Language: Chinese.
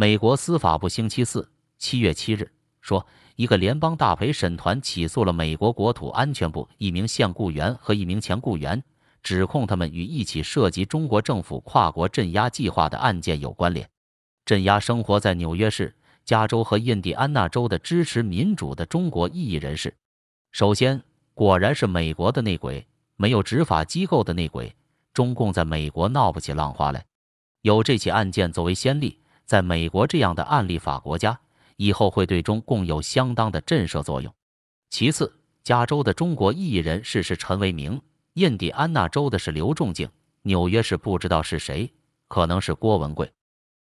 美国司法部星期四七月七日说，一个联邦大陪审团起诉了美国国土安全部一名现雇员和一名前雇员，指控他们与一起涉及中国政府跨国镇压计划的案件有关联。镇压生活在纽约市、加州和印第安纳州的支持民主的中国异议人士。首先，果然是美国的内鬼，没有执法机构的内鬼，中共在美国闹不起浪花来。有这起案件作为先例。在美国这样的案例法国家，以后会对中共有相当的震慑作用。其次，加州的中国异议人士是陈为明，印第安纳州的是刘仲敬，纽约市不知道是谁，可能是郭文贵。